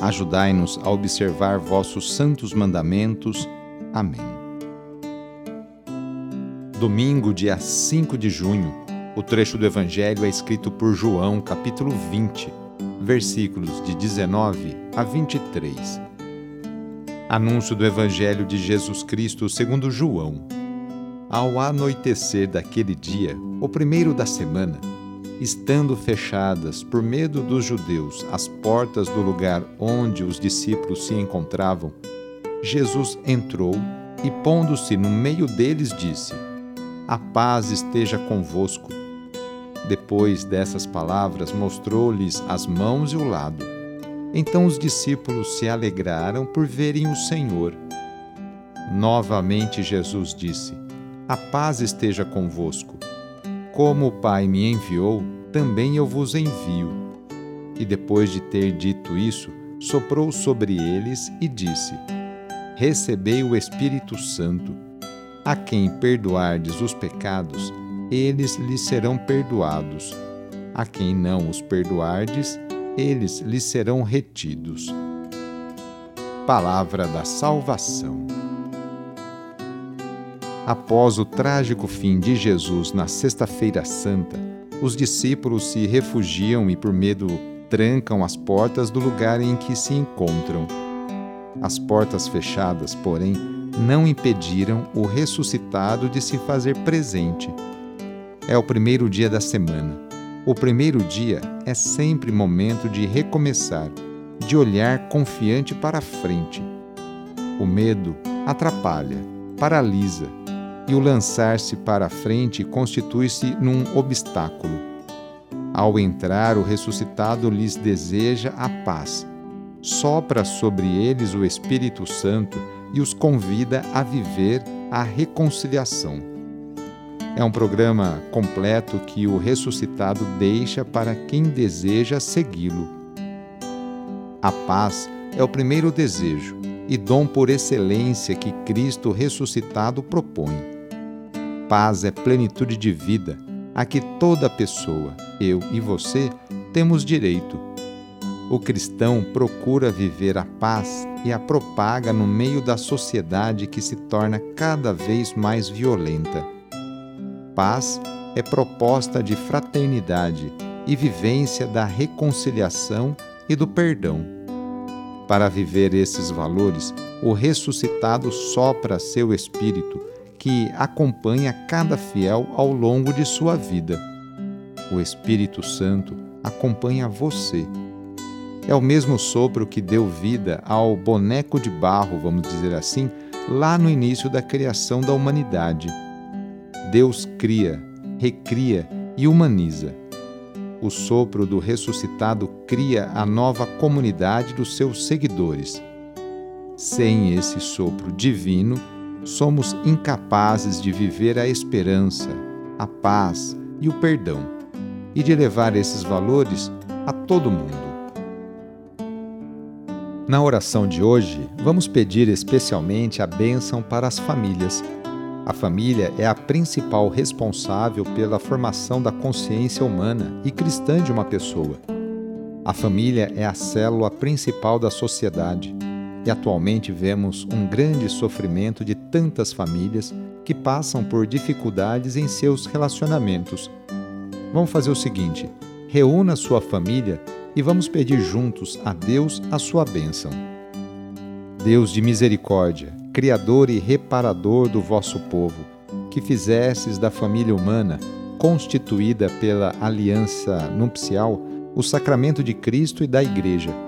Ajudai-nos a observar vossos santos mandamentos. Amém. Domingo, dia 5 de junho, o trecho do Evangelho é escrito por João, capítulo 20, versículos de 19 a 23. Anúncio do Evangelho de Jesus Cristo segundo João. Ao anoitecer daquele dia, o primeiro da semana, estando fechadas, por medo dos judeus, as portas do lugar onde os discípulos se encontravam, Jesus entrou e, pondo-se no meio deles, disse: A paz esteja convosco. Depois dessas palavras, mostrou-lhes as mãos e o lado. Então os discípulos se alegraram por verem o Senhor. Novamente Jesus disse: A paz esteja convosco. Como o Pai me enviou, também eu vos envio. E depois de ter dito isso, soprou sobre eles e disse: Recebei o Espírito Santo. A quem perdoardes os pecados, eles lhes serão perdoados. A quem não os perdoardes, eles lhes serão retidos. Palavra da Salvação. Após o trágico fim de Jesus na Sexta-feira Santa, os discípulos se refugiam e, por medo, trancam as portas do lugar em que se encontram. As portas fechadas, porém, não impediram o ressuscitado de se fazer presente. É o primeiro dia da semana. O primeiro dia é sempre momento de recomeçar, de olhar confiante para a frente. O medo atrapalha, paralisa, e o lançar-se para a frente constitui-se num obstáculo. Ao entrar, o ressuscitado lhes deseja a paz. Sopra sobre eles o Espírito Santo e os convida a viver a reconciliação. É um programa completo que o ressuscitado deixa para quem deseja segui-lo. A paz é o primeiro desejo e dom por excelência que Cristo ressuscitado propõe. Paz é plenitude de vida a que toda pessoa, eu e você, temos direito. O cristão procura viver a paz e a propaga no meio da sociedade que se torna cada vez mais violenta. Paz é proposta de fraternidade e vivência da reconciliação e do perdão. Para viver esses valores, o ressuscitado sopra seu espírito que acompanha cada fiel ao longo de sua vida. O Espírito Santo acompanha você. É o mesmo sopro que deu vida ao boneco de barro, vamos dizer assim, lá no início da criação da humanidade. Deus cria, recria e humaniza. O sopro do ressuscitado cria a nova comunidade dos seus seguidores. Sem esse sopro divino, somos incapazes de viver a esperança, a paz e o perdão, e de levar esses valores a todo mundo. Na oração de hoje, vamos pedir especialmente a bênção para as famílias. A família é a principal responsável pela formação da consciência humana e cristã de uma pessoa. A família é a célula principal da sociedade e atualmente vemos um grande sofrimento de tantas famílias que passam por dificuldades em seus relacionamentos. Vamos fazer o seguinte: reúna sua família e vamos pedir juntos a Deus a sua bênção. Deus de misericórdia, Criador e reparador do vosso povo, que fizesses da família humana, constituída pela aliança nupcial, o sacramento de Cristo e da Igreja.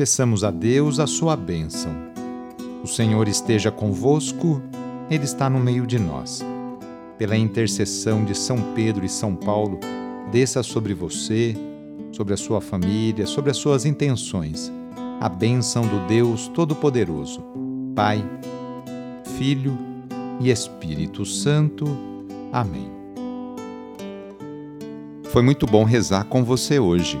Peçamos a Deus a sua bênção. O Senhor esteja convosco, Ele está no meio de nós. Pela intercessão de São Pedro e São Paulo, desça sobre você, sobre a sua família, sobre as suas intenções, a bênção do Deus Todo-Poderoso, Pai, Filho e Espírito Santo. Amém. Foi muito bom rezar com você hoje.